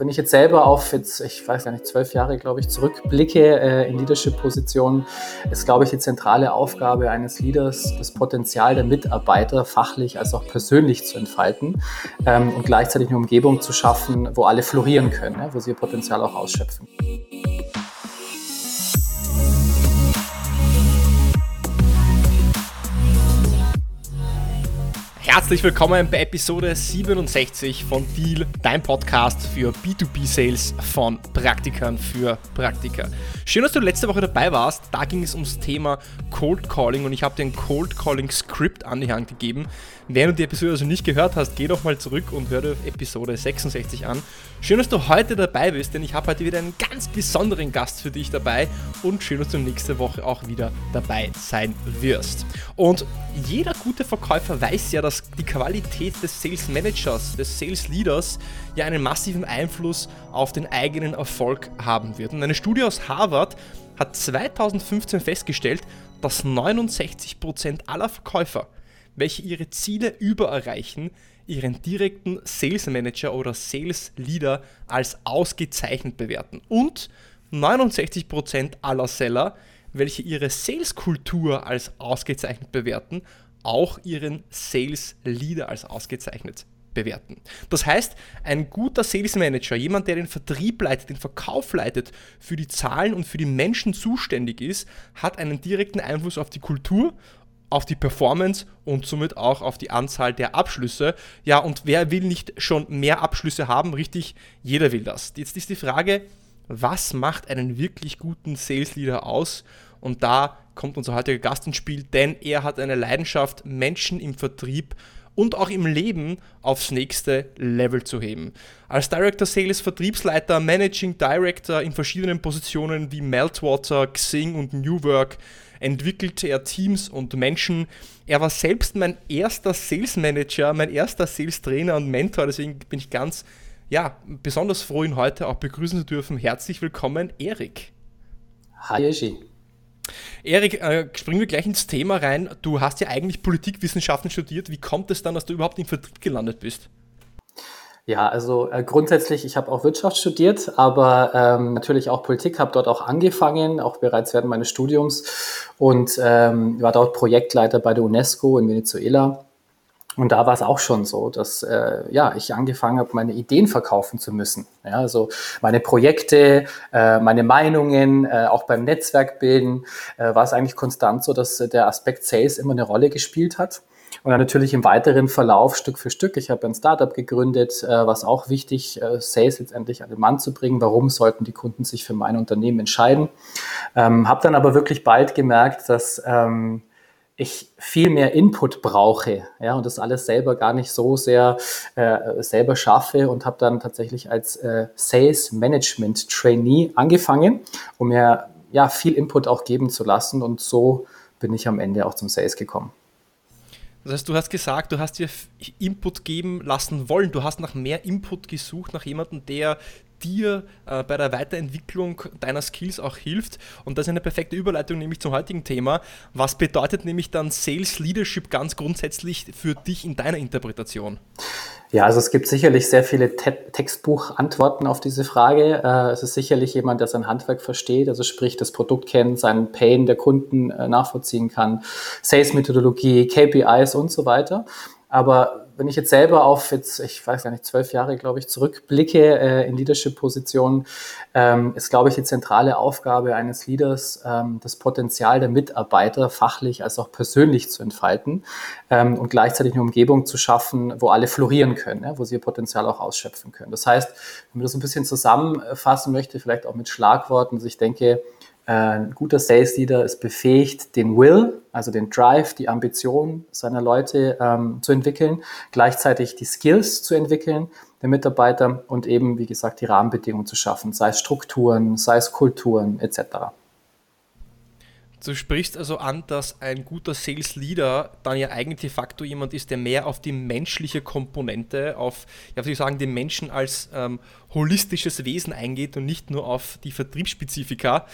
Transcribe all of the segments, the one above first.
wenn ich jetzt selber auf jetzt, ich weiß gar nicht, zwölf Jahre, glaube ich, zurückblicke äh, in Leadership-Positionen, ist, glaube ich, die zentrale Aufgabe eines Leaders, das Potenzial der Mitarbeiter fachlich als auch persönlich zu entfalten ähm, und gleichzeitig eine Umgebung zu schaffen, wo alle florieren können, ja, wo sie ihr Potenzial auch ausschöpfen. Herzlich willkommen bei Episode 67 von Deal, dein Podcast für B2B-Sales von Praktikern für Praktiker. Schön, dass du letzte Woche dabei warst. Da ging es ums Thema Cold Calling und ich habe dir ein Cold Calling Script an die Hand gegeben. Wenn du die Episode also nicht gehört hast, geh doch mal zurück und hör dir Episode 66 an. Schön, dass du heute dabei bist, denn ich habe heute wieder einen ganz besonderen Gast für dich dabei und schön, dass du nächste Woche auch wieder dabei sein wirst. Und jeder gute Verkäufer weiß ja, dass die Qualität des Sales Managers, des Sales Leaders ja einen massiven Einfluss auf den eigenen Erfolg haben wird. Und eine Studie aus Harvard hat 2015 festgestellt, dass 69% aller Verkäufer, welche ihre Ziele übererreichen, ihren direkten Sales Manager oder Sales Leader als ausgezeichnet bewerten. Und 69% aller Seller, welche ihre Sales-Kultur als ausgezeichnet bewerten, auch ihren Sales Leader als ausgezeichnet bewerten. Das heißt, ein guter Sales Manager, jemand, der den Vertrieb leitet, den Verkauf leitet, für die Zahlen und für die Menschen zuständig ist, hat einen direkten Einfluss auf die Kultur, auf die Performance und somit auch auf die Anzahl der Abschlüsse. Ja, und wer will nicht schon mehr Abschlüsse haben? Richtig, jeder will das. Jetzt ist die Frage, was macht einen wirklich guten Sales Leader aus? Und da kommt unser heutiger Gast ins Spiel, denn er hat eine Leidenschaft, Menschen im Vertrieb und auch im Leben aufs nächste Level zu heben. Als Director Sales, Vertriebsleiter, Managing Director in verschiedenen Positionen wie Meltwater, Xing und New Work entwickelte er Teams und Menschen. Er war selbst mein erster Sales Manager, mein erster Sales Trainer und Mentor, deswegen bin ich ganz ja, besonders froh, ihn heute auch begrüßen zu dürfen. Herzlich willkommen, Erik. Hi, Eshi. Erik, äh, springen wir gleich ins Thema rein. Du hast ja eigentlich Politikwissenschaften studiert. Wie kommt es dann, dass du überhaupt im Vertrieb gelandet bist? Ja, also äh, grundsätzlich, ich habe auch Wirtschaft studiert, aber ähm, natürlich auch Politik, habe dort auch angefangen, auch bereits während meines Studiums und ähm, war dort Projektleiter bei der UNESCO in Venezuela und da war es auch schon so, dass äh, ja, ich angefangen habe, meine Ideen verkaufen zu müssen. Ja, also meine Projekte, äh, meine Meinungen, äh, auch beim Netzwerkbilden äh, war es eigentlich konstant so, dass der Aspekt Sales immer eine Rolle gespielt hat. Und dann natürlich im weiteren Verlauf Stück für Stück. Ich habe ein Startup gegründet, äh, was auch wichtig, äh, Sales letztendlich an den Mann zu bringen. Warum sollten die Kunden sich für mein Unternehmen entscheiden? Ähm, habe dann aber wirklich bald gemerkt, dass ähm, ich viel mehr Input brauche ja, und das alles selber gar nicht so sehr äh, selber schaffe und habe dann tatsächlich als äh, Sales Management Trainee angefangen, um mir ja, viel Input auch geben zu lassen und so bin ich am Ende auch zum Sales gekommen. Das heißt, du hast gesagt, du hast dir Input geben lassen wollen. Du hast nach mehr Input gesucht, nach jemandem, der dir äh, bei der Weiterentwicklung deiner Skills auch hilft. Und das ist eine perfekte Überleitung nämlich zum heutigen Thema. Was bedeutet nämlich dann Sales Leadership ganz grundsätzlich für dich in deiner Interpretation? Ja, also es gibt sicherlich sehr viele Te Textbuchantworten auf diese Frage. Äh, es ist sicherlich jemand, der sein Handwerk versteht, also sprich das Produkt kennt, seinen Pain der Kunden äh, nachvollziehen kann, Sales-Methodologie, KPIs und so weiter. Aber wenn ich jetzt selber auf jetzt, ich weiß gar nicht, zwölf Jahre, glaube ich, zurückblicke äh, in Leadership-Positionen, ähm, ist, glaube ich, die zentrale Aufgabe eines Leaders, ähm, das Potenzial der Mitarbeiter fachlich als auch persönlich zu entfalten ähm, und gleichzeitig eine Umgebung zu schaffen, wo alle florieren können, ja, wo sie ihr Potenzial auch ausschöpfen können. Das heißt, wenn man das ein bisschen zusammenfassen möchte, vielleicht auch mit Schlagworten, also ich denke, ein guter Sales Leader ist befähigt, den Will, also den Drive, die Ambition seiner Leute ähm, zu entwickeln, gleichzeitig die Skills zu entwickeln der Mitarbeiter und eben, wie gesagt, die Rahmenbedingungen zu schaffen, sei es Strukturen, sei es Kulturen etc. Du sprichst also an, dass ein guter Sales Leader dann ja eigentlich de facto jemand ist, der mehr auf die menschliche Komponente, auf, ja, wie sagen, den Menschen als ähm, holistisches Wesen eingeht und nicht nur auf die Vertriebsspezifika.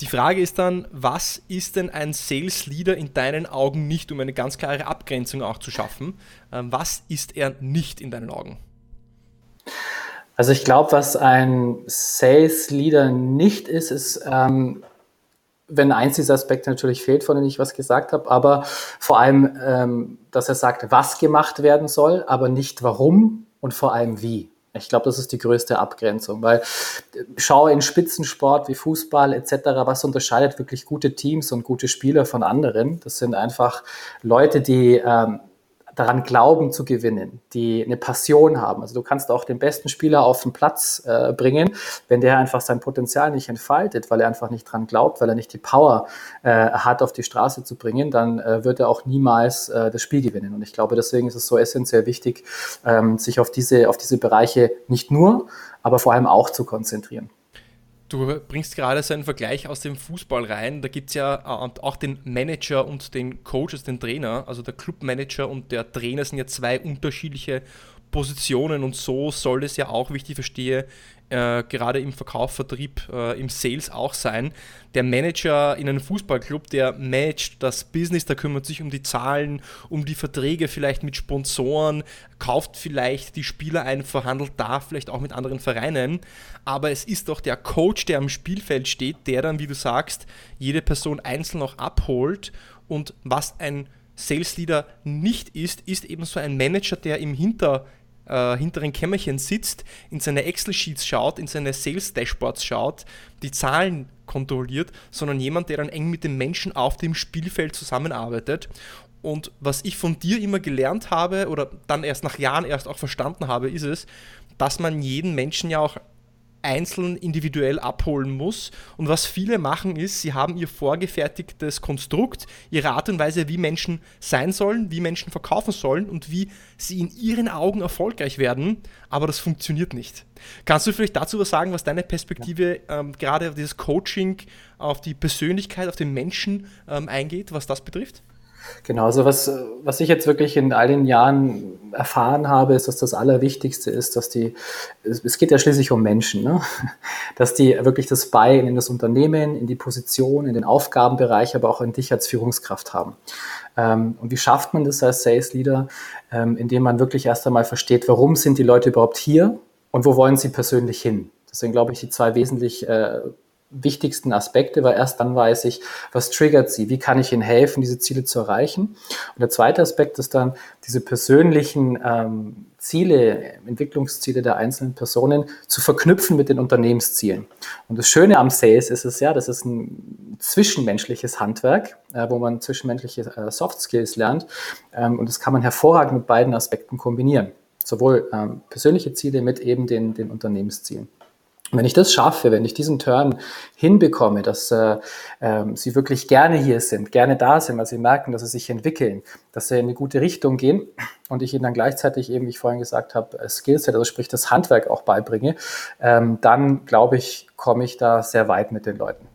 Die Frage ist dann, was ist denn ein Sales Leader in deinen Augen nicht, um eine ganz klare Abgrenzung auch zu schaffen? Ähm, was ist er nicht in deinen Augen? Also ich glaube, was ein Sales Leader nicht ist, ist, ähm, wenn eins dieser Aspekte natürlich fehlt, von denen ich was gesagt habe, aber vor allem, ähm, dass er sagt, was gemacht werden soll, aber nicht warum und vor allem wie. Ich glaube, das ist die größte Abgrenzung, weil äh, schau in Spitzensport wie Fußball etc., was unterscheidet wirklich gute Teams und gute Spieler von anderen? Das sind einfach Leute, die ähm, daran glauben zu gewinnen, die eine Passion haben. Also du kannst auch den besten Spieler auf den Platz äh, bringen, wenn der einfach sein Potenzial nicht entfaltet, weil er einfach nicht dran glaubt, weil er nicht die Power äh, hat, auf die Straße zu bringen, dann äh, wird er auch niemals äh, das Spiel gewinnen. Und ich glaube, deswegen ist es so essentiell wichtig, ähm, sich auf diese, auf diese Bereiche nicht nur, aber vor allem auch zu konzentrieren. Du bringst gerade so einen Vergleich aus dem Fußball rein. Da gibt es ja äh, auch den Manager und den Coach, also den Trainer. Also der Clubmanager und der Trainer sind ja zwei unterschiedliche Positionen und so soll es ja auch, wie ich die verstehe, äh, gerade im Verkauf, Vertrieb, äh, im Sales auch sein. Der Manager in einem Fußballclub, der managt das Business, der kümmert sich um die Zahlen, um die Verträge vielleicht mit Sponsoren, kauft vielleicht die Spieler ein, verhandelt da vielleicht auch mit anderen Vereinen. Aber es ist doch der Coach, der am Spielfeld steht, der dann, wie du sagst, jede Person einzeln auch abholt. Und was ein Sales Leader nicht ist, ist eben so ein Manager, der im Hinter äh, hinteren Kämmerchen sitzt, in seine Excel-Sheets schaut, in seine Sales-Dashboards schaut, die Zahlen kontrolliert, sondern jemand, der dann eng mit den Menschen auf dem Spielfeld zusammenarbeitet. Und was ich von dir immer gelernt habe oder dann erst nach Jahren erst auch verstanden habe, ist es, dass man jeden Menschen ja auch einzeln individuell abholen muss. Und was viele machen ist, sie haben ihr vorgefertigtes Konstrukt, ihre Art und Weise, wie Menschen sein sollen, wie Menschen verkaufen sollen und wie sie in ihren Augen erfolgreich werden, aber das funktioniert nicht. Kannst du vielleicht dazu was sagen, was deine Perspektive ähm, gerade auf dieses Coaching, auf die Persönlichkeit, auf den Menschen ähm, eingeht, was das betrifft? Genau, also was, was ich jetzt wirklich in all den Jahren erfahren habe, ist, dass das Allerwichtigste ist, dass die, es geht ja schließlich um Menschen, ne? dass die wirklich das Buy in das Unternehmen, in die Position, in den Aufgabenbereich, aber auch in dich als Führungskraft haben. Ähm, und wie schafft man das als Sales Leader? Ähm, indem man wirklich erst einmal versteht, warum sind die Leute überhaupt hier und wo wollen sie persönlich hin? Deswegen glaube ich, die zwei wesentlich äh, wichtigsten Aspekte, weil erst dann weiß ich, was triggert sie, wie kann ich ihnen helfen, diese Ziele zu erreichen. Und der zweite Aspekt ist dann, diese persönlichen ähm, Ziele, Entwicklungsziele der einzelnen Personen zu verknüpfen mit den Unternehmenszielen. Und das Schöne am Sales ist es ja, das ist ein zwischenmenschliches Handwerk, äh, wo man zwischenmenschliche äh, Soft Skills lernt. Ähm, und das kann man hervorragend mit beiden Aspekten kombinieren. Sowohl ähm, persönliche Ziele mit eben den, den Unternehmenszielen wenn ich das schaffe, wenn ich diesen Turn hinbekomme, dass äh, äh, sie wirklich gerne hier sind, gerne da sind, weil sie merken, dass sie sich entwickeln, dass sie in eine gute Richtung gehen und ich ihnen dann gleichzeitig eben, wie ich vorhin gesagt habe, äh, Skillset, also sprich das Handwerk auch beibringe, ähm, dann glaube ich, komme ich da sehr weit mit den Leuten.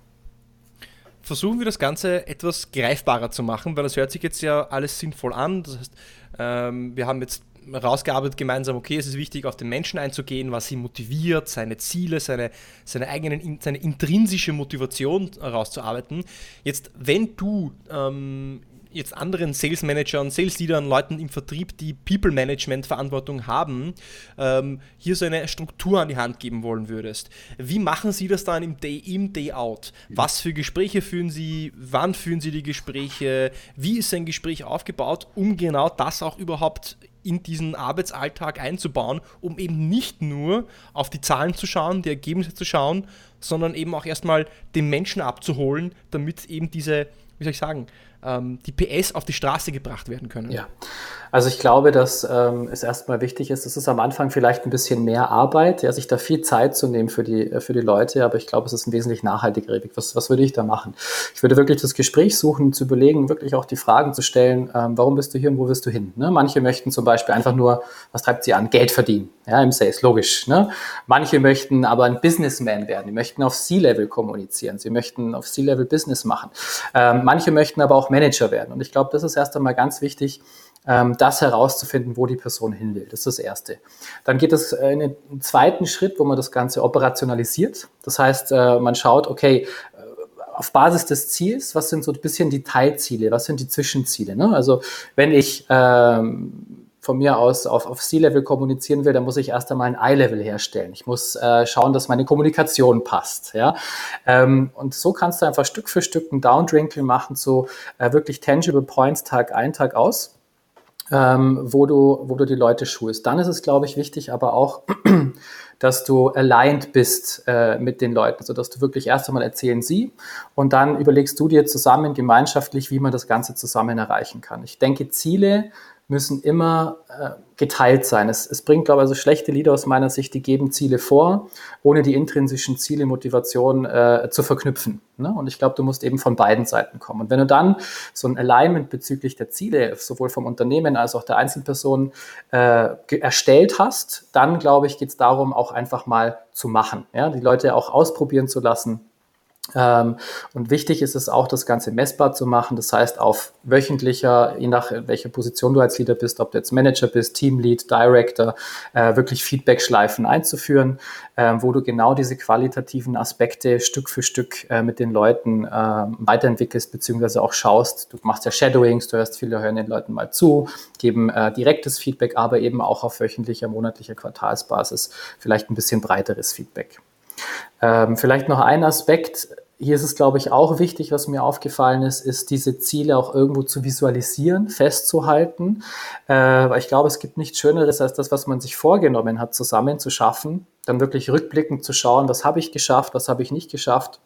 Versuchen wir das Ganze etwas greifbarer zu machen, weil das hört sich jetzt ja alles sinnvoll an. Das heißt, ähm, wir haben jetzt rausgearbeitet gemeinsam, okay, es ist wichtig, auf den Menschen einzugehen, was ihn motiviert, seine Ziele, seine, seine eigenen, seine intrinsische Motivation herauszuarbeiten. Jetzt, wenn du ähm, jetzt anderen Sales Managern, Sales Leadern, Leuten im Vertrieb, die People Management Verantwortung haben, ähm, hier so eine Struktur an die Hand geben wollen würdest. Wie machen Sie das dann im Day in, Day out? Was für Gespräche führen Sie? Wann führen Sie die Gespräche? Wie ist ein Gespräch aufgebaut, um genau das auch überhaupt in diesen Arbeitsalltag einzubauen, um eben nicht nur auf die Zahlen zu schauen, die Ergebnisse zu schauen, sondern eben auch erstmal den Menschen abzuholen, damit eben diese, wie soll ich sagen, ähm, die PS auf die Straße gebracht werden können. Ja, also ich glaube, dass ähm, es erstmal wichtig ist, es ist am Anfang vielleicht ein bisschen mehr Arbeit, ja, sich da viel Zeit zu nehmen für die, äh, für die Leute, aber ich glaube, es ist ein wesentlich nachhaltigerer Weg. Was, was würde ich da machen? Ich würde wirklich das Gespräch suchen, zu überlegen, wirklich auch die Fragen zu stellen, ähm, warum bist du hier und wo willst du hin? Ne? Manche möchten zum Beispiel einfach nur, was treibt sie an? Geld verdienen, ja, im Sales, logisch. Ne? Manche möchten aber ein Businessman werden, die möchten auf C-Level kommunizieren, sie möchten auf C-Level Business machen. Ähm, manche möchten aber auch Manager werden. Und ich glaube, das ist erst einmal ganz wichtig, ähm, das herauszufinden, wo die Person hin will. Das ist das Erste. Dann geht es in den zweiten Schritt, wo man das Ganze operationalisiert. Das heißt, äh, man schaut, okay, äh, auf Basis des Ziels, was sind so ein bisschen die Teilziele, was sind die Zwischenziele? Ne? Also wenn ich ähm, von mir aus auf, auf C-Level kommunizieren will, dann muss ich erst einmal ein I-Level herstellen. Ich muss äh, schauen, dass meine Kommunikation passt. Ja? Ähm, und so kannst du einfach Stück für Stück ein Downdrinkle machen zu äh, wirklich tangible Points Tag ein, Tag aus. Ähm, wo, du, wo du die Leute schulst. Dann ist es, glaube ich, wichtig, aber auch, dass du aligned bist äh, mit den Leuten, sodass du wirklich erst einmal erzählen sie und dann überlegst du dir zusammen gemeinschaftlich, wie man das Ganze zusammen erreichen kann. Ich denke, Ziele müssen immer äh, geteilt sein. Es, es bringt, glaube ich, also schlechte Lieder aus meiner Sicht, die geben Ziele vor, ohne die intrinsischen Ziele, Motivation äh, zu verknüpfen. Ne? Und ich glaube, du musst eben von beiden Seiten kommen. Und wenn du dann so ein Alignment bezüglich der Ziele, sowohl vom Unternehmen als auch der Einzelperson, äh, erstellt hast, dann, glaube ich, geht es darum, auch einfach mal zu machen. Ja? Die Leute auch ausprobieren zu lassen und wichtig ist es auch, das Ganze messbar zu machen. Das heißt, auf wöchentlicher, je nach welcher Position du als Leader bist, ob du jetzt Manager bist, Teamlead, Director, äh, wirklich Feedback-Schleifen einzuführen, äh, wo du genau diese qualitativen Aspekte Stück für Stück äh, mit den Leuten äh, weiterentwickelst, beziehungsweise auch schaust. Du machst ja Shadowings, du hörst viele, hören den Leuten mal zu, geben äh, direktes Feedback, aber eben auch auf wöchentlicher, monatlicher Quartalsbasis vielleicht ein bisschen breiteres Feedback. Ähm, vielleicht noch ein Aspekt. Hier ist es, glaube ich, auch wichtig, was mir aufgefallen ist, ist diese Ziele auch irgendwo zu visualisieren, festzuhalten. Äh, weil ich glaube, es gibt nichts Schöneres, als das, was man sich vorgenommen hat, zusammen zu schaffen. Dann wirklich rückblickend zu schauen, was habe ich geschafft, was habe ich nicht geschafft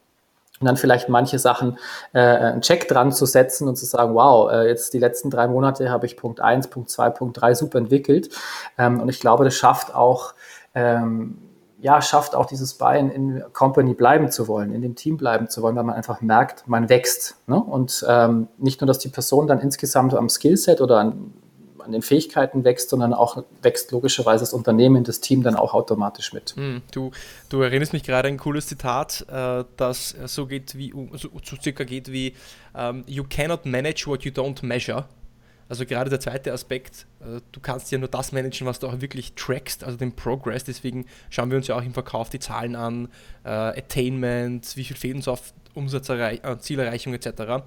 und dann vielleicht manche Sachen äh, einen Check dran zu setzen und zu sagen, wow, äh, jetzt die letzten drei Monate habe ich Punkt eins, Punkt zwei, Punkt drei super entwickelt. Ähm, und ich glaube, das schafft auch ähm, ja, schafft auch dieses Bein in Company bleiben zu wollen, in dem Team bleiben zu wollen, weil man einfach merkt, man wächst. Ne? Und ähm, nicht nur, dass die Person dann insgesamt am Skillset oder an, an, den Fähigkeiten wächst, sondern auch wächst logischerweise das Unternehmen, das Team dann auch automatisch mit. Mm, du, du erinnerst mich gerade an ein cooles Zitat, äh, das so geht wie, so, so circa geht wie, um, ähm, you cannot manage what you don't measure. Also gerade der zweite Aspekt, äh, du kannst ja nur das managen, was du auch wirklich trackst, also den Progress. Deswegen schauen wir uns ja auch im Verkauf die Zahlen an, äh, Attainment, wie viel fehlt uns auf äh, Zielerreichung etc.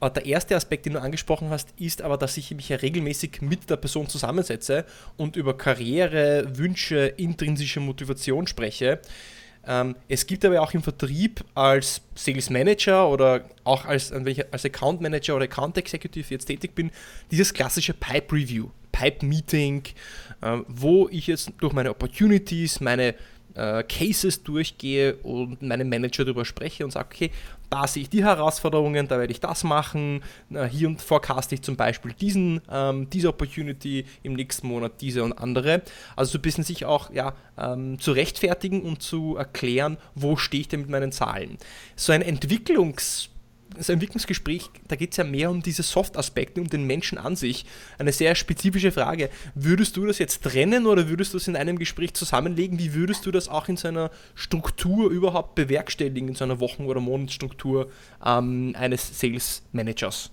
Der erste Aspekt, den du angesprochen hast, ist aber, dass ich mich ja regelmäßig mit der Person zusammensetze und über Karriere, Wünsche, intrinsische Motivation spreche. Ähm, es gibt aber auch im Vertrieb als Sales Manager oder auch als, als Account Manager oder Account Executive jetzt tätig bin, dieses klassische Pipe Review, Pipe Meeting, äh, wo ich jetzt durch meine Opportunities, meine äh, Cases durchgehe und meinem Manager darüber spreche und sage, okay, da sehe ich die Herausforderungen, da werde ich das machen. Hier und forecaste ich zum Beispiel diesen, ähm, diese Opportunity im nächsten Monat, diese und andere. Also so ein bisschen sich auch ja, ähm, zu rechtfertigen und zu erklären, wo stehe ich denn mit meinen Zahlen. So ein Entwicklungs- das Entwicklungsgespräch, da geht es ja mehr um diese Soft-Aspekte, um den Menschen an sich. Eine sehr spezifische Frage. Würdest du das jetzt trennen oder würdest du es in einem Gespräch zusammenlegen? Wie würdest du das auch in seiner Struktur überhaupt bewerkstelligen, in so einer Wochen- oder Monatsstruktur ähm, eines Sales Managers?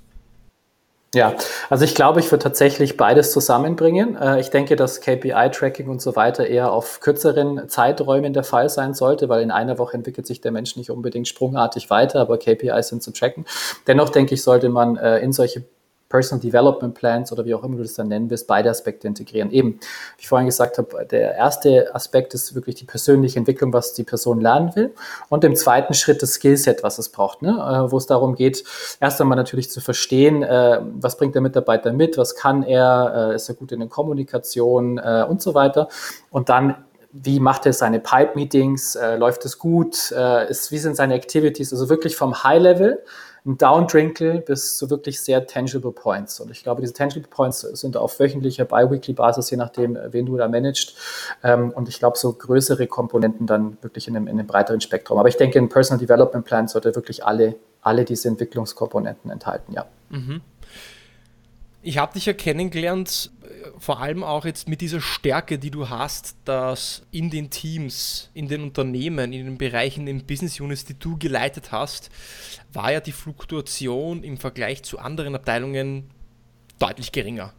Ja, also ich glaube, ich würde tatsächlich beides zusammenbringen. Äh, ich denke, dass KPI-Tracking und so weiter eher auf kürzeren Zeiträumen der Fall sein sollte, weil in einer Woche entwickelt sich der Mensch nicht unbedingt sprungartig weiter, aber KPIs sind zu tracken. Dennoch denke ich, sollte man äh, in solche Personal Development Plans oder wie auch immer du das dann nennen willst, beide Aspekte integrieren. Eben, wie ich vorhin gesagt habe, der erste Aspekt ist wirklich die persönliche Entwicklung, was die Person lernen will. Und im zweiten Schritt das Skillset, was es braucht, ne? Äh, wo es darum geht, erst einmal natürlich zu verstehen, äh, was bringt der Mitarbeiter mit, was kann er, äh, ist er gut in der Kommunikation und so weiter. Und dann wie macht er seine Pipe-Meetings, äh, läuft es gut, äh, ist, wie sind seine Activities, also wirklich vom High-Level ein Downdrinkle bis zu wirklich sehr tangible Points. Und ich glaube, diese tangible Points sind auf wöchentlicher, bi-weekly Basis, je nachdem, wen du da managst. Ähm, und ich glaube, so größere Komponenten dann wirklich in einem, in einem breiteren Spektrum. Aber ich denke, ein Personal Development Plan sollte wirklich alle, alle diese Entwicklungskomponenten enthalten, ja. Mhm. Ich habe dich ja kennengelernt, äh, vor allem auch jetzt mit dieser Stärke, die du hast, dass in den Teams, in den Unternehmen, in den Bereichen, in den Business Units, die du geleitet hast, war ja die Fluktuation im Vergleich zu anderen Abteilungen deutlich geringer.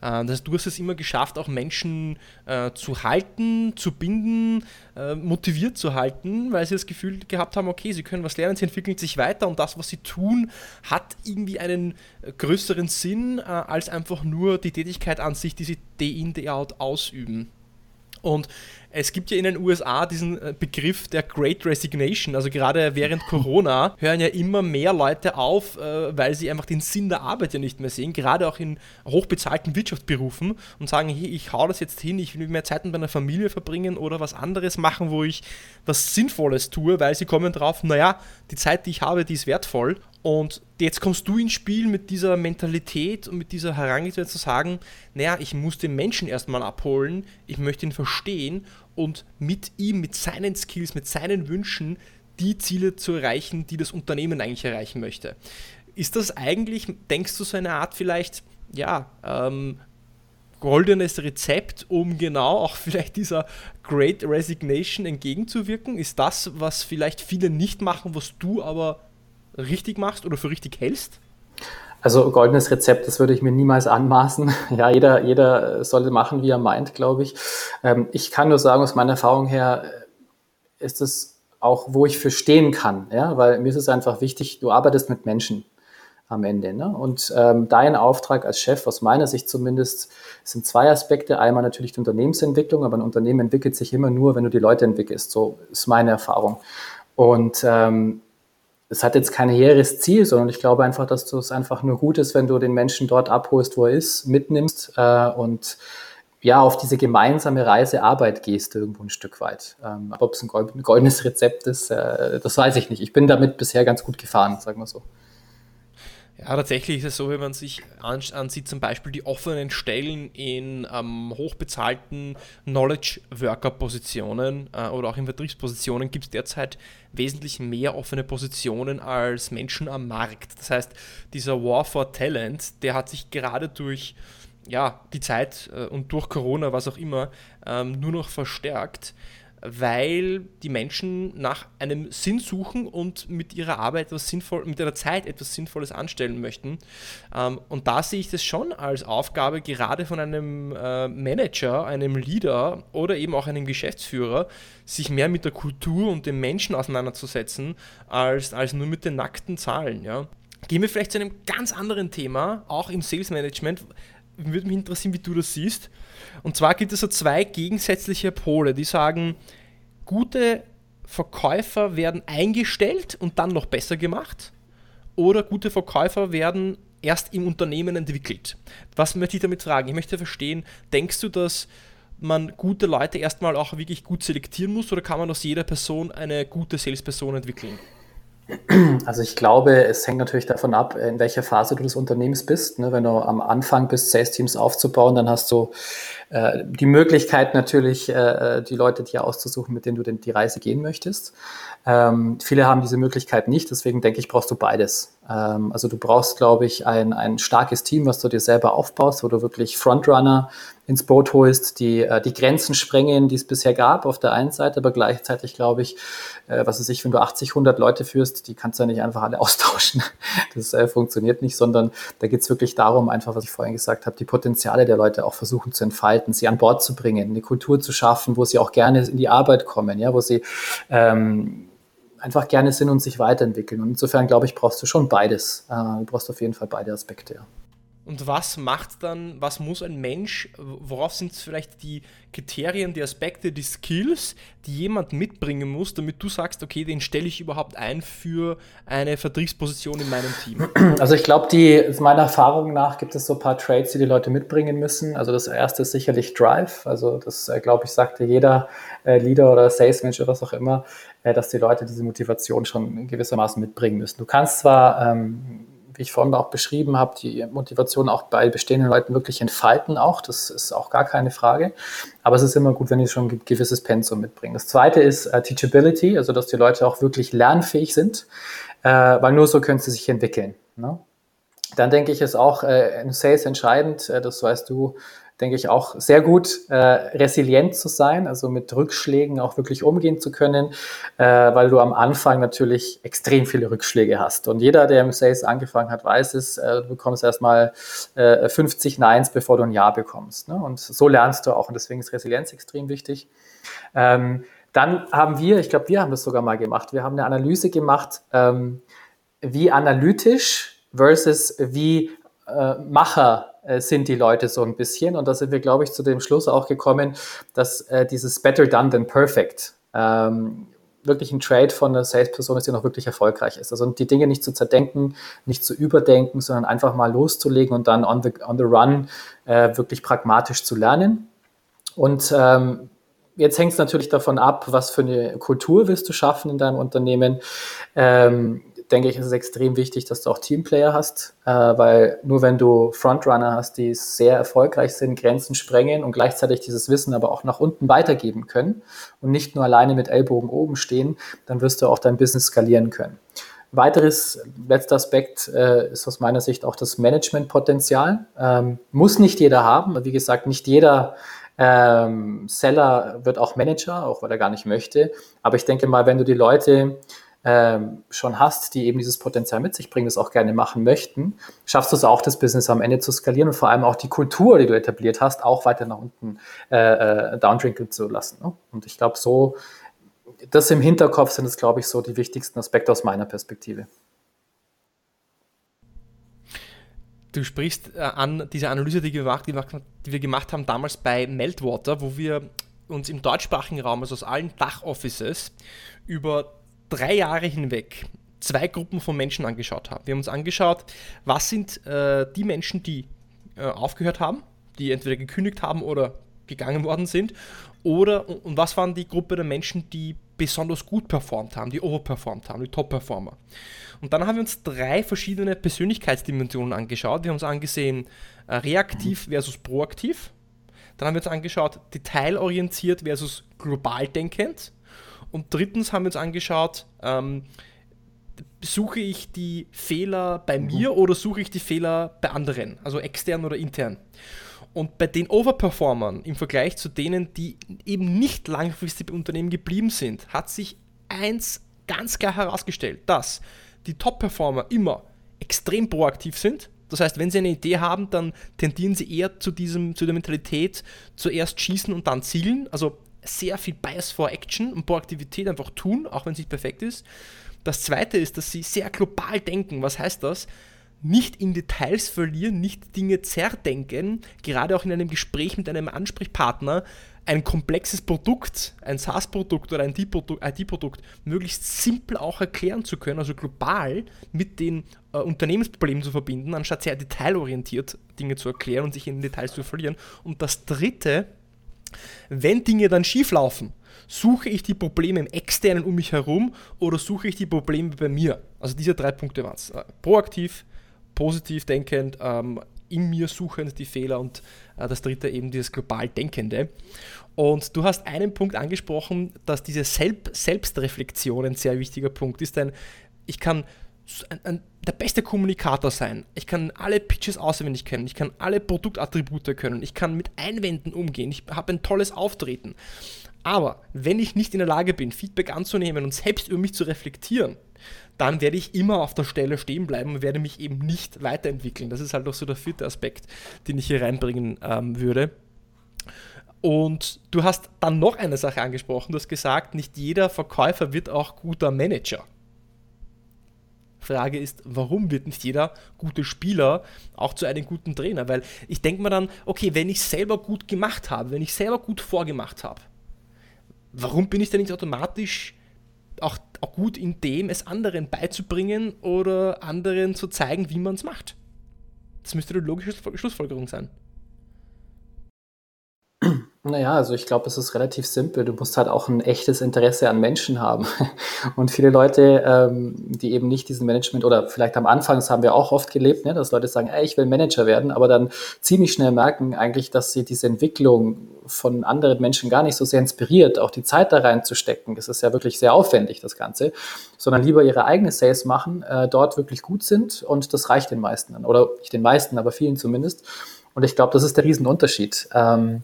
Äh, das heißt, du hast es immer geschafft, auch Menschen äh, zu halten, zu binden, äh, motiviert zu halten, weil sie das Gefühl gehabt haben, okay, sie können was lernen, sie entwickeln sich weiter und das, was sie tun, hat irgendwie einen größeren Sinn als einfach nur die Tätigkeit an sich, die sie day in, day out ausüben. Und es gibt ja in den USA diesen äh, Begriff der Great Resignation. Also gerade während Corona hören ja immer mehr Leute auf, äh, weil sie einfach den Sinn der Arbeit ja nicht mehr sehen. Gerade auch in hochbezahlten Wirtschaftsberufen und sagen, hey, ich hau das jetzt hin, ich will mehr Zeit mit meiner Familie verbringen oder was anderes machen, wo ich was Sinnvolles tue, weil sie kommen drauf, naja, die Zeit, die ich habe, die ist wertvoll. Und jetzt kommst du ins Spiel mit dieser Mentalität und mit dieser Herangehensweise zu sagen, naja, ich muss den Menschen erstmal abholen, ich möchte ihn verstehen und mit ihm, mit seinen Skills, mit seinen Wünschen die Ziele zu erreichen, die das Unternehmen eigentlich erreichen möchte. Ist das eigentlich, denkst du, so eine Art vielleicht, ja, ähm, goldenes Rezept, um genau auch vielleicht dieser Great Resignation entgegenzuwirken? Ist das, was vielleicht viele nicht machen, was du aber richtig machst oder für richtig hältst? Also goldenes Rezept, das würde ich mir niemals anmaßen. Ja, jeder, jeder sollte machen, wie er meint, glaube ich. Ähm, ich kann nur sagen, aus meiner Erfahrung her äh, ist es auch, wo ich verstehen kann, ja, weil mir ist es einfach wichtig, du arbeitest mit Menschen am Ende. Ne? Und ähm, dein Auftrag als Chef, aus meiner Sicht zumindest, sind zwei Aspekte. Einmal natürlich die Unternehmensentwicklung, aber ein Unternehmen entwickelt sich immer nur, wenn du die Leute entwickelst. So ist meine Erfahrung. Und ähm, es hat jetzt kein hehres Ziel, sondern ich glaube einfach, dass es einfach nur gut ist, wenn du den Menschen dort abholst, wo er ist, mitnimmst äh, und ja, auf diese gemeinsame Reise Arbeit gehst irgendwo ein Stück weit. Ähm, ob es ein goldenes Rezept ist, äh, das weiß ich nicht. Ich bin damit bisher ganz gut gefahren, sagen wir so. Ja, tatsächlich ist es so, wenn man sich ansieht, zum Beispiel die offenen Stellen in ähm, hochbezahlten Knowledge-Worker-Positionen äh, oder auch in Vertriebspositionen, gibt es derzeit wesentlich mehr offene Positionen als Menschen am Markt. Das heißt, dieser War for Talent, der hat sich gerade durch ja, die Zeit äh, und durch Corona, was auch immer, ähm, nur noch verstärkt weil die Menschen nach einem Sinn suchen und mit ihrer Arbeit etwas sinnvoll, mit ihrer Zeit etwas Sinnvolles anstellen möchten. Ähm, und da sehe ich das schon als Aufgabe, gerade von einem äh, Manager, einem Leader oder eben auch einem Geschäftsführer, sich mehr mit der Kultur und den Menschen auseinanderzusetzen, als, als nur mit den nackten Zahlen. Ja. Gehen wir vielleicht zu einem ganz anderen Thema, auch im Sales Management. Würde mich interessieren, wie du das siehst. Und zwar gibt es so zwei gegensätzliche Pole, die sagen, gute Verkäufer werden eingestellt und dann noch besser gemacht oder gute Verkäufer werden erst im Unternehmen entwickelt. Was möchte ich damit fragen? Ich möchte verstehen, denkst du, dass man gute Leute erstmal auch wirklich gut selektieren muss oder kann man aus jeder Person eine gute Salesperson entwickeln? Also ich glaube, es hängt natürlich davon ab, in welcher Phase du des Unternehmens bist. Ne, wenn du am Anfang bist, Sales-Teams aufzubauen, dann hast du äh, die Möglichkeit natürlich, äh, die Leute dir auszusuchen, mit denen du die Reise gehen möchtest. Ähm, viele haben diese Möglichkeit nicht, deswegen denke ich, brauchst du beides. Ähm, also du brauchst, glaube ich, ein, ein starkes Team, was du dir selber aufbaust, wo du wirklich Frontrunner ins Boot holst, die äh, die Grenzen sprengen, die es bisher gab auf der einen Seite, aber gleichzeitig glaube ich, äh, was weiß ich, wenn du 80, 100 Leute führst, die kannst du ja nicht einfach alle austauschen. Das äh, funktioniert nicht, sondern da geht es wirklich darum, einfach, was ich vorhin gesagt habe, die Potenziale der Leute auch versuchen zu entfalten, sie an Bord zu bringen, eine Kultur zu schaffen, wo sie auch gerne in die Arbeit kommen, ja, wo sie ähm, einfach gerne sind und sich weiterentwickeln. Und insofern glaube ich, brauchst du schon beides. Äh, du brauchst auf jeden Fall beide Aspekte. Ja. Und was macht dann, was muss ein Mensch, worauf sind vielleicht die Kriterien, die Aspekte, die Skills, die jemand mitbringen muss, damit du sagst, okay, den stelle ich überhaupt ein für eine Vertriebsposition in meinem Team? Also ich glaube, meiner Erfahrung nach gibt es so ein paar Traits, die die Leute mitbringen müssen. Also das erste ist sicherlich Drive. Also das, äh, glaube ich, sagte jeder äh, Leader oder Sales Manager, was auch immer, äh, dass die Leute diese Motivation schon gewissermaßen mitbringen müssen. Du kannst zwar ähm, wie ich vorhin auch beschrieben habe, die Motivation auch bei bestehenden Leuten wirklich entfalten auch. Das ist auch gar keine Frage. Aber es ist immer gut, wenn die schon ein gewisses Pensum mitbringen. Das zweite ist äh, Teachability, also dass die Leute auch wirklich lernfähig sind, äh, weil nur so können sie sich entwickeln. Ne? Dann denke ich, ist auch äh, in Sales entscheidend, äh, das weißt du, denke ich, auch sehr gut äh, resilient zu sein, also mit Rückschlägen auch wirklich umgehen zu können, äh, weil du am Anfang natürlich extrem viele Rückschläge hast. Und jeder, der im Sales angefangen hat, weiß es, äh, du bekommst erstmal äh, 50 Neins, bevor du ein Ja bekommst. Ne? Und so lernst du auch und deswegen ist Resilienz extrem wichtig. Ähm, dann haben wir, ich glaube, wir haben das sogar mal gemacht, wir haben eine Analyse gemacht, ähm, wie analytisch versus wie äh, Macher sind die Leute so ein bisschen. Und da sind wir, glaube ich, zu dem Schluss auch gekommen, dass äh, dieses Better Done than Perfect ähm, wirklich ein Trade von einer Salesperson ist, die noch wirklich erfolgreich ist. Also die Dinge nicht zu zerdenken, nicht zu überdenken, sondern einfach mal loszulegen und dann on the, on the run äh, wirklich pragmatisch zu lernen. Und ähm, jetzt hängt es natürlich davon ab, was für eine Kultur willst du schaffen in deinem Unternehmen. Ähm, denke ich, ist es extrem wichtig, dass du auch Teamplayer hast, äh, weil nur wenn du Frontrunner hast, die sehr erfolgreich sind, Grenzen sprengen und gleichzeitig dieses Wissen aber auch nach unten weitergeben können und nicht nur alleine mit Ellbogen oben stehen, dann wirst du auch dein Business skalieren können. Weiteres, letzter Aspekt äh, ist aus meiner Sicht auch das Managementpotenzial. Ähm, muss nicht jeder haben. Wie gesagt, nicht jeder ähm, Seller wird auch Manager, auch weil er gar nicht möchte. Aber ich denke mal, wenn du die Leute ähm, schon hast, die eben dieses Potenzial mit sich bringen, das auch gerne machen möchten, schaffst du es auch, das Business am Ende zu skalieren und vor allem auch die Kultur, die du etabliert hast, auch weiter nach unten äh, äh downdrinkeln zu lassen. Ne? Und ich glaube, so, das im Hinterkopf sind es, glaube ich, so die wichtigsten Aspekte aus meiner Perspektive. Du sprichst äh, an diese Analyse, die, gemacht, die wir gemacht haben damals bei Meltwater, wo wir uns im deutschsprachigen Raum, also aus allen Dachoffices, über drei Jahre hinweg zwei Gruppen von Menschen angeschaut haben. Wir haben uns angeschaut, was sind äh, die Menschen, die äh, aufgehört haben, die entweder gekündigt haben oder gegangen worden sind, oder und, was waren die Gruppe der Menschen, die besonders gut performt haben, die overperformt haben, die Top-Performer. Und dann haben wir uns drei verschiedene Persönlichkeitsdimensionen angeschaut. Wir haben uns angesehen, äh, reaktiv versus proaktiv. Dann haben wir uns angeschaut, detailorientiert versus global denkend. Und drittens haben wir uns angeschaut, ähm, suche ich die Fehler bei mhm. mir oder suche ich die Fehler bei anderen, also extern oder intern. Und bei den Overperformern im Vergleich zu denen, die eben nicht langfristig im Unternehmen geblieben sind, hat sich eins ganz klar herausgestellt, dass die Top-Performer immer extrem proaktiv sind. Das heißt, wenn sie eine Idee haben, dann tendieren sie eher zu, diesem, zu der Mentalität zuerst schießen und dann zielen. Also sehr viel Bias for Action und Proaktivität einfach tun, auch wenn es nicht perfekt ist. Das zweite ist, dass sie sehr global denken. Was heißt das? Nicht in Details verlieren, nicht Dinge zerdenken, gerade auch in einem Gespräch mit einem Ansprechpartner ein komplexes Produkt, ein SaaS-Produkt oder ein IT-Produkt möglichst simpel auch erklären zu können, also global mit den äh, Unternehmensproblemen zu verbinden, anstatt sehr detailorientiert Dinge zu erklären und sich in Details zu verlieren. Und das dritte, wenn Dinge dann schief laufen, suche ich die Probleme im Externen um mich herum oder suche ich die Probleme bei mir? Also diese drei Punkte waren es. Äh, proaktiv, positiv denkend, ähm, in mir suchend die Fehler und äh, das dritte eben dieses global Denkende. Und du hast einen Punkt angesprochen, dass diese Selb Selbstreflexion ein sehr wichtiger Punkt ist, denn ich kann ein, ein, der beste Kommunikator sein. Ich kann alle Pitches auswendig kennen. Ich kann alle Produktattribute können. Ich kann mit Einwänden umgehen. Ich habe ein tolles Auftreten. Aber wenn ich nicht in der Lage bin, Feedback anzunehmen und selbst über mich zu reflektieren, dann werde ich immer auf der Stelle stehen bleiben und werde mich eben nicht weiterentwickeln. Das ist halt auch so der vierte Aspekt, den ich hier reinbringen ähm, würde. Und du hast dann noch eine Sache angesprochen. Du hast gesagt, nicht jeder Verkäufer wird auch guter Manager. Frage ist, warum wird nicht jeder gute Spieler auch zu einem guten Trainer? Weil ich denke mir dann, okay, wenn ich selber gut gemacht habe, wenn ich selber gut vorgemacht habe, warum bin ich denn nicht automatisch auch, auch gut in dem, es anderen beizubringen oder anderen zu zeigen, wie man es macht? Das müsste eine logische Schlussfolgerung sein. Naja, also ich glaube, es ist relativ simpel. Du musst halt auch ein echtes Interesse an Menschen haben. Und viele Leute, ähm, die eben nicht diesen Management oder vielleicht am Anfang, das haben wir auch oft gelebt, ne, dass Leute sagen, ey, ich will Manager werden, aber dann ziemlich schnell merken eigentlich, dass sie diese Entwicklung von anderen Menschen gar nicht so sehr inspiriert, auch die Zeit da reinzustecken. Das ist ja wirklich sehr aufwendig, das Ganze, sondern lieber ihre eigene Sales machen, äh, dort wirklich gut sind und das reicht den meisten dann. Oder nicht den meisten, aber vielen zumindest. Und ich glaube, das ist der Riesenunterschied. Ähm,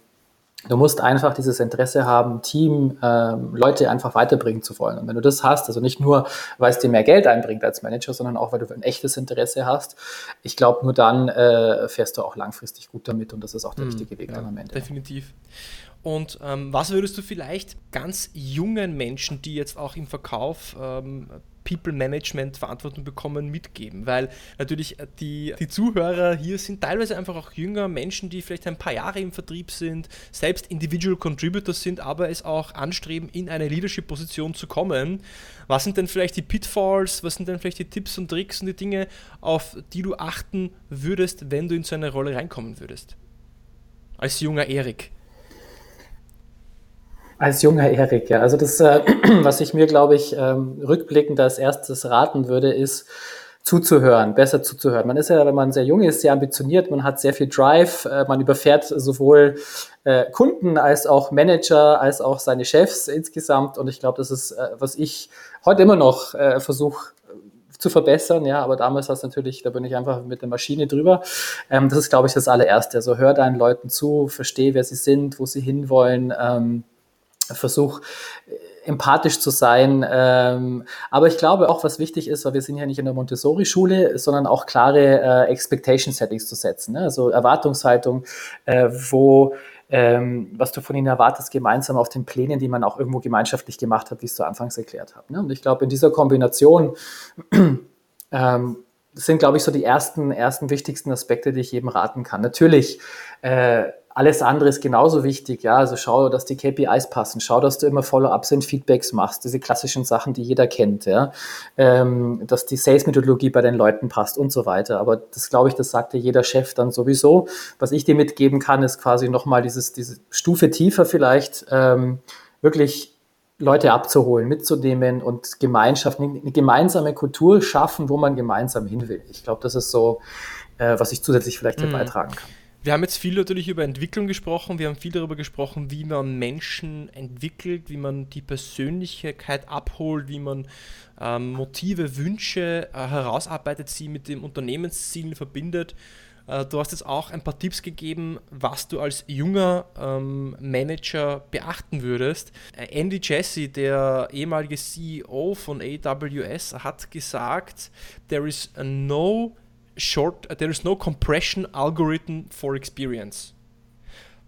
Du musst einfach dieses Interesse haben, Team, ähm, Leute einfach weiterbringen zu wollen. Und wenn du das hast, also nicht nur, weil es dir mehr Geld einbringt als Manager, sondern auch, weil du ein echtes Interesse hast, ich glaube, nur dann äh, fährst du auch langfristig gut damit und das ist auch der mhm, richtige Weg ja, dann am Ende. Definitiv. Und ähm, was würdest du vielleicht ganz jungen Menschen, die jetzt auch im Verkauf ähm, People Management Verantwortung bekommen, mitgeben. Weil natürlich äh, die, die Zuhörer hier sind teilweise einfach auch jünger Menschen, die vielleicht ein paar Jahre im Vertrieb sind, selbst Individual Contributors sind, aber es auch anstreben, in eine Leadership-Position zu kommen. Was sind denn vielleicht die Pitfalls, was sind denn vielleicht die Tipps und Tricks und die Dinge, auf die du achten würdest, wenn du in so eine Rolle reinkommen würdest? Als junger Erik. Als junger Erik, ja. Also das, äh, was ich mir, glaube ich, ähm, rückblickend als erstes raten würde, ist zuzuhören, besser zuzuhören. Man ist ja, wenn man sehr jung ist, sehr ambitioniert, man hat sehr viel Drive, äh, man überfährt sowohl äh, Kunden als auch Manager, als auch seine Chefs insgesamt. Und ich glaube, das ist, äh, was ich heute immer noch äh, versuche zu verbessern, ja, aber damals war es natürlich, da bin ich einfach mit der Maschine drüber. Ähm, das ist, glaube ich, das allererste. Also hör deinen Leuten zu, verstehe, wer sie sind, wo sie hinwollen. Ähm, versuch äh, empathisch zu sein. Ähm, aber ich glaube auch, was wichtig ist, weil wir sind ja nicht in der Montessori-Schule, sondern auch klare äh, Expectation-Settings zu setzen. Ne? Also Erwartungshaltung, äh, wo ähm, was du von ihnen erwartest, gemeinsam auf den Plänen, die man auch irgendwo gemeinschaftlich gemacht hat, wie ich es zu Anfangs erklärt habe. Ne? Und ich glaube, in dieser Kombination ähm, sind, glaube ich, so die ersten, ersten wichtigsten Aspekte, die ich jedem raten kann. Natürlich äh, alles andere ist genauso wichtig, ja. Also schau, dass die KPIs passen, schau, dass du immer Follow-ups und Feedbacks machst, diese klassischen Sachen, die jeder kennt, ja. Ähm, dass die Sales-Methodologie bei den Leuten passt und so weiter. Aber das glaube ich, das sagte jeder Chef dann sowieso. Was ich dir mitgeben kann, ist quasi nochmal dieses, diese Stufe tiefer vielleicht, ähm, wirklich Leute abzuholen, mitzunehmen und Gemeinschaft, eine gemeinsame Kultur schaffen, wo man gemeinsam hin will. Ich glaube, das ist so, äh, was ich zusätzlich vielleicht mhm. beitragen kann. Wir haben jetzt viel natürlich über Entwicklung gesprochen, wir haben viel darüber gesprochen, wie man Menschen entwickelt, wie man die Persönlichkeit abholt, wie man ähm, Motive, Wünsche äh, herausarbeitet, sie mit dem Unternehmensziel verbindet. Äh, du hast jetzt auch ein paar Tipps gegeben, was du als junger ähm, Manager beachten würdest. Äh, Andy Jesse, der ehemalige CEO von AWS, hat gesagt, there is no short, there is no compression algorithm for experience.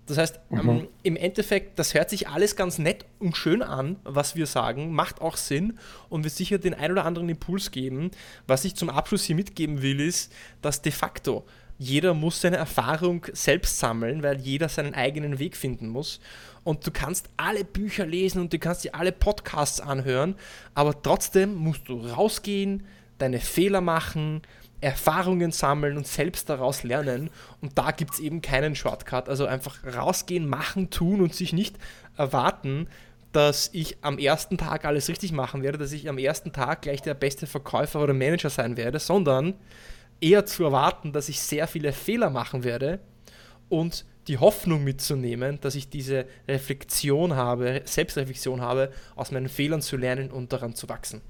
Das heißt, mhm. ähm, im Endeffekt, das hört sich alles ganz nett und schön an, was wir sagen, macht auch Sinn und wird sicher den ein oder anderen Impuls geben. Was ich zum Abschluss hier mitgeben will, ist, dass de facto jeder muss seine Erfahrung selbst sammeln, weil jeder seinen eigenen Weg finden muss. Und du kannst alle Bücher lesen und du kannst dir alle Podcasts anhören, aber trotzdem musst du rausgehen, deine Fehler machen, Erfahrungen sammeln und selbst daraus lernen. Und da gibt es eben keinen Shortcut. Also einfach rausgehen, machen, tun und sich nicht erwarten, dass ich am ersten Tag alles richtig machen werde, dass ich am ersten Tag gleich der beste Verkäufer oder Manager sein werde, sondern eher zu erwarten, dass ich sehr viele Fehler machen werde und die Hoffnung mitzunehmen, dass ich diese Reflexion habe, Selbstreflexion habe, aus meinen Fehlern zu lernen und daran zu wachsen.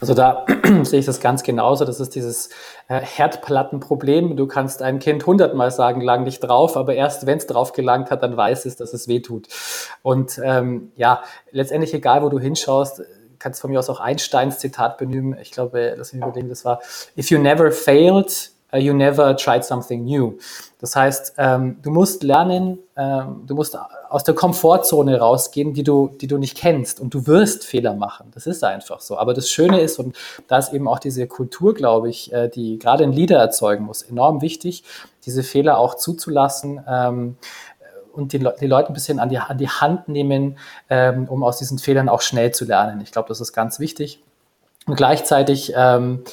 Also da sehe ich das ganz genauso. Das ist dieses äh, Herdplattenproblem. Du kannst ein Kind hundertmal sagen, lang nicht drauf, aber erst wenn es drauf gelangt hat, dann weiß es, dass es weh tut. Und ähm, ja, letztendlich egal, wo du hinschaust, kannst von mir aus auch Einsteins Zitat benehmen. Ich glaube, lass mich überlegen, das war, if you never failed, you never tried something new. Das heißt, ähm, du musst lernen, ähm, du musst aus der Komfortzone rausgehen, die du, die du nicht kennst und du wirst Fehler machen. Das ist einfach so. Aber das Schöne ist, und da ist eben auch diese Kultur, glaube ich, äh, die gerade ein Leader erzeugen muss, enorm wichtig, diese Fehler auch zuzulassen. Ähm, und die, die Leute ein bisschen an die, an die Hand nehmen, ähm, um aus diesen Fehlern auch schnell zu lernen. Ich glaube, das ist ganz wichtig. Und gleichzeitig ähm,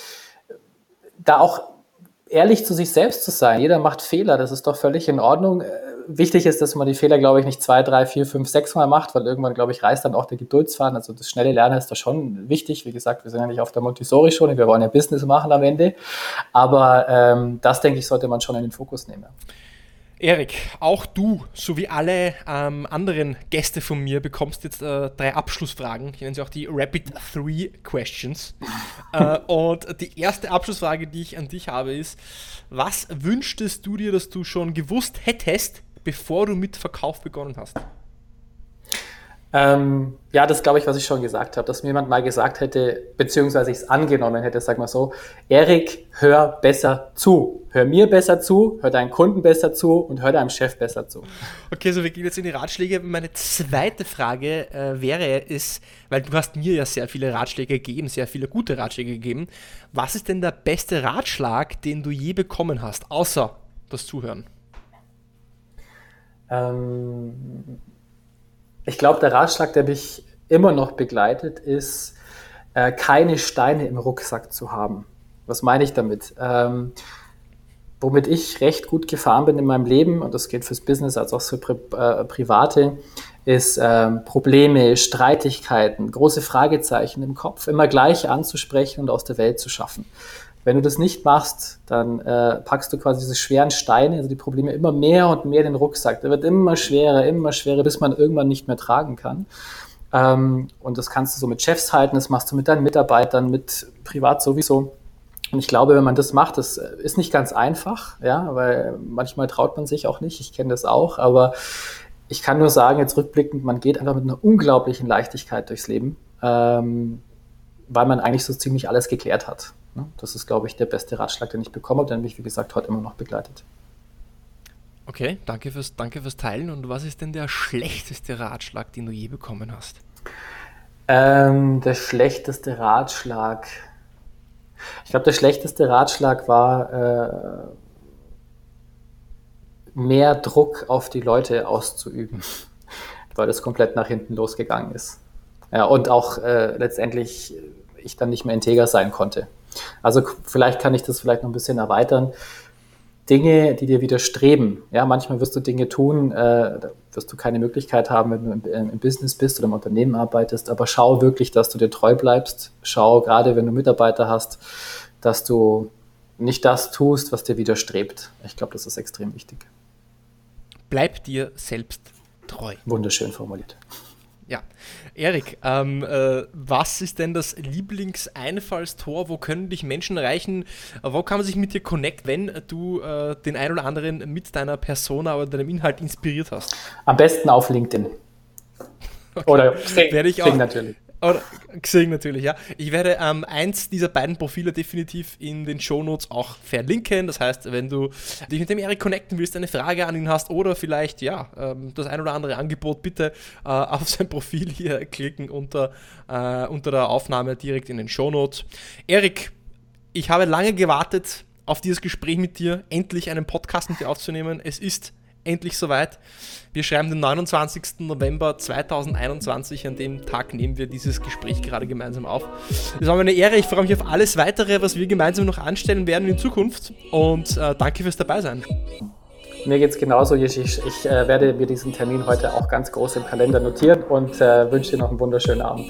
da auch ehrlich zu sich selbst zu sein. Jeder macht Fehler, das ist doch völlig in Ordnung. Äh, wichtig ist, dass man die Fehler, glaube ich, nicht zwei, drei, vier, fünf, sechs Mal macht, weil irgendwann, glaube ich, reißt dann auch der Geduldsfaden. Also das schnelle Lernen ist da schon wichtig. Wie gesagt, wir sind ja nicht auf der Montessori-Schule, wir wollen ja Business machen am Ende. Aber ähm, das, denke ich, sollte man schon in den Fokus nehmen. Erik, auch du, so wie alle ähm, anderen Gäste von mir, bekommst jetzt äh, drei Abschlussfragen. Ich nenne sie auch die Rapid Three Questions. äh, und die erste Abschlussfrage, die ich an dich habe, ist: Was wünschtest du dir, dass du schon gewusst hättest, bevor du mit Verkauf begonnen hast? Ähm, ja, das glaube ich, was ich schon gesagt habe, dass mir jemand mal gesagt hätte, beziehungsweise ich es angenommen hätte, sag mal so, Erik, hör besser zu. Hör mir besser zu, hör deinen Kunden besser zu und hör deinem Chef besser zu. Okay, so wir gehen jetzt in die Ratschläge. Meine zweite Frage äh, wäre es, weil du hast mir ja sehr viele Ratschläge gegeben, sehr viele gute Ratschläge gegeben. Was ist denn der beste Ratschlag, den du je bekommen hast, außer das Zuhören? Ähm, ich glaube, der Ratschlag, der mich immer noch begleitet, ist, äh, keine Steine im Rucksack zu haben. Was meine ich damit? Ähm, womit ich recht gut gefahren bin in meinem Leben, und das geht fürs Business als auch für Pri äh, Private, ist ähm, Probleme, Streitigkeiten, große Fragezeichen im Kopf immer gleich anzusprechen und aus der Welt zu schaffen. Wenn du das nicht machst, dann äh, packst du quasi diese schweren Steine, also die Probleme immer mehr und mehr in den Rucksack. Der wird immer schwerer, immer schwerer, bis man irgendwann nicht mehr tragen kann. Ähm, und das kannst du so mit Chefs halten, das machst du mit deinen Mitarbeitern, mit privat sowieso. Und ich glaube, wenn man das macht, das ist nicht ganz einfach, ja, weil manchmal traut man sich auch nicht. Ich kenne das auch, aber ich kann nur sagen, jetzt rückblickend, man geht einfach mit einer unglaublichen Leichtigkeit durchs Leben, ähm, weil man eigentlich so ziemlich alles geklärt hat. Ne? Das ist, glaube ich, der beste Ratschlag, den ich bekomme und der mich, wie gesagt, heute immer noch begleitet. Okay, danke fürs, danke fürs Teilen. Und was ist denn der schlechteste Ratschlag, den du je bekommen hast? Ähm, der schlechteste Ratschlag. Ich glaube, der schlechteste Ratschlag war, äh, mehr Druck auf die Leute auszuüben, weil das komplett nach hinten losgegangen ist. Ja, und auch äh, letztendlich ich dann nicht mehr integer sein konnte. Also vielleicht kann ich das vielleicht noch ein bisschen erweitern. Dinge, die dir widerstreben. Ja, manchmal wirst du Dinge tun, äh, wirst du keine Möglichkeit haben, wenn du im, im, Business bist oder im Unternehmen arbeitest, aber schau wirklich, dass du dir treu bleibst. Schau, gerade wenn du Mitarbeiter hast, dass du nicht das tust, was dir widerstrebt. Ich glaube, das ist extrem wichtig. Bleib dir selbst treu. Wunderschön formuliert. Ja, Erik, ähm, äh, was ist denn das Lieblingseinfallstor? Wo können dich Menschen erreichen? Wo kann man sich mit dir connecten, wenn du äh, den ein oder anderen mit deiner Persona oder deinem Inhalt inspiriert hast? Am besten auf LinkedIn. Okay. Oder Xing, Werde ich auch, natürlich. Oder Xing natürlich, ja. Ich werde ähm, eins dieser beiden Profile definitiv in den Shownotes auch verlinken. Das heißt, wenn du dich mit dem Erik connecten willst, eine Frage an ihn hast oder vielleicht, ja, ähm, das ein oder andere Angebot, bitte äh, auf sein Profil hier klicken unter, äh, unter der Aufnahme direkt in den Shownotes. Erik, ich habe lange gewartet auf dieses Gespräch mit dir, endlich einen Podcast mit dir aufzunehmen. Es ist endlich soweit. Wir schreiben den 29. November 2021. An dem Tag nehmen wir dieses Gespräch gerade gemeinsam auf. Das war mir eine Ehre. Ich freue mich auf alles weitere, was wir gemeinsam noch anstellen werden in Zukunft. Und äh, danke fürs Dabeisein. Mir geht es genauso, Ich, ich äh, werde mir diesen Termin heute auch ganz groß im Kalender notieren und äh, wünsche dir noch einen wunderschönen Abend.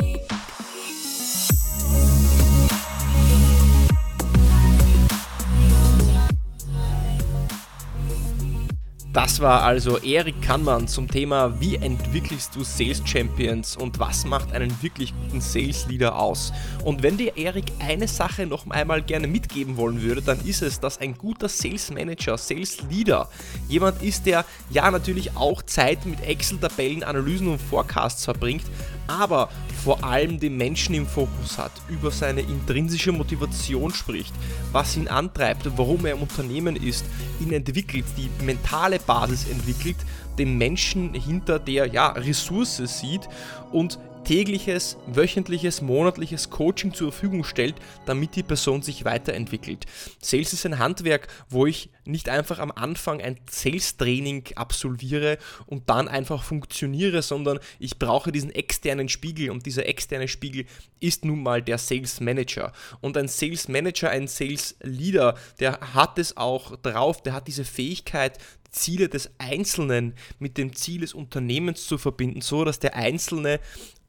Das war also Erik Kannmann zum Thema Wie entwickelst du Sales Champions und was macht einen wirklich guten Sales Leader aus? Und wenn dir Erik eine Sache noch einmal gerne mitgeben wollen würde, dann ist es, dass ein guter Sales Manager, Sales Leader jemand ist, der ja natürlich auch Zeit mit Excel-Tabellen, Analysen und Forecasts verbringt, aber vor allem den Menschen im Fokus hat, über seine intrinsische Motivation spricht, was ihn antreibt, warum er im Unternehmen ist, ihn entwickelt, die mentale Basis entwickelt, den Menschen hinter der ja, Ressource sieht und tägliches, wöchentliches, monatliches Coaching zur Verfügung stellt, damit die Person sich weiterentwickelt. Sales ist ein Handwerk, wo ich nicht einfach am Anfang ein Sales-Training absolviere und dann einfach funktioniere, sondern ich brauche diesen externen Spiegel und dieser externe Spiegel ist nun mal der Sales Manager. Und ein Sales Manager, ein Sales Leader, der hat es auch drauf, der hat diese Fähigkeit, Ziele des Einzelnen mit dem Ziel des Unternehmens zu verbinden, so dass der Einzelne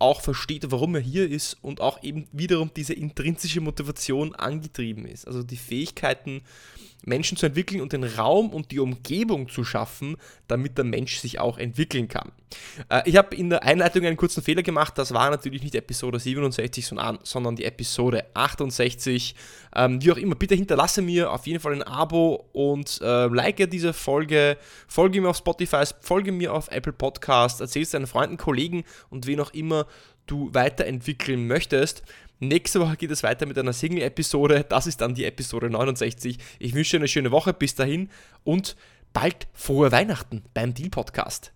auch versteht, warum er hier ist und auch eben wiederum diese intrinsische Motivation angetrieben ist. Also die Fähigkeiten Menschen zu entwickeln und den Raum und die Umgebung zu schaffen, damit der Mensch sich auch entwickeln kann. Äh, ich habe in der Einleitung einen kurzen Fehler gemacht. Das war natürlich nicht Episode 67, sondern die Episode 68. Ähm, wie auch immer, bitte hinterlasse mir auf jeden Fall ein Abo und äh, like diese Folge, folge mir auf Spotify, folge mir auf Apple Podcast, erzähl es deinen Freunden, Kollegen und wen auch immer du weiterentwickeln möchtest. Nächste Woche geht es weiter mit einer Single-Episode. Das ist dann die Episode 69. Ich wünsche dir eine schöne Woche. Bis dahin und bald frohe Weihnachten beim Deal Podcast.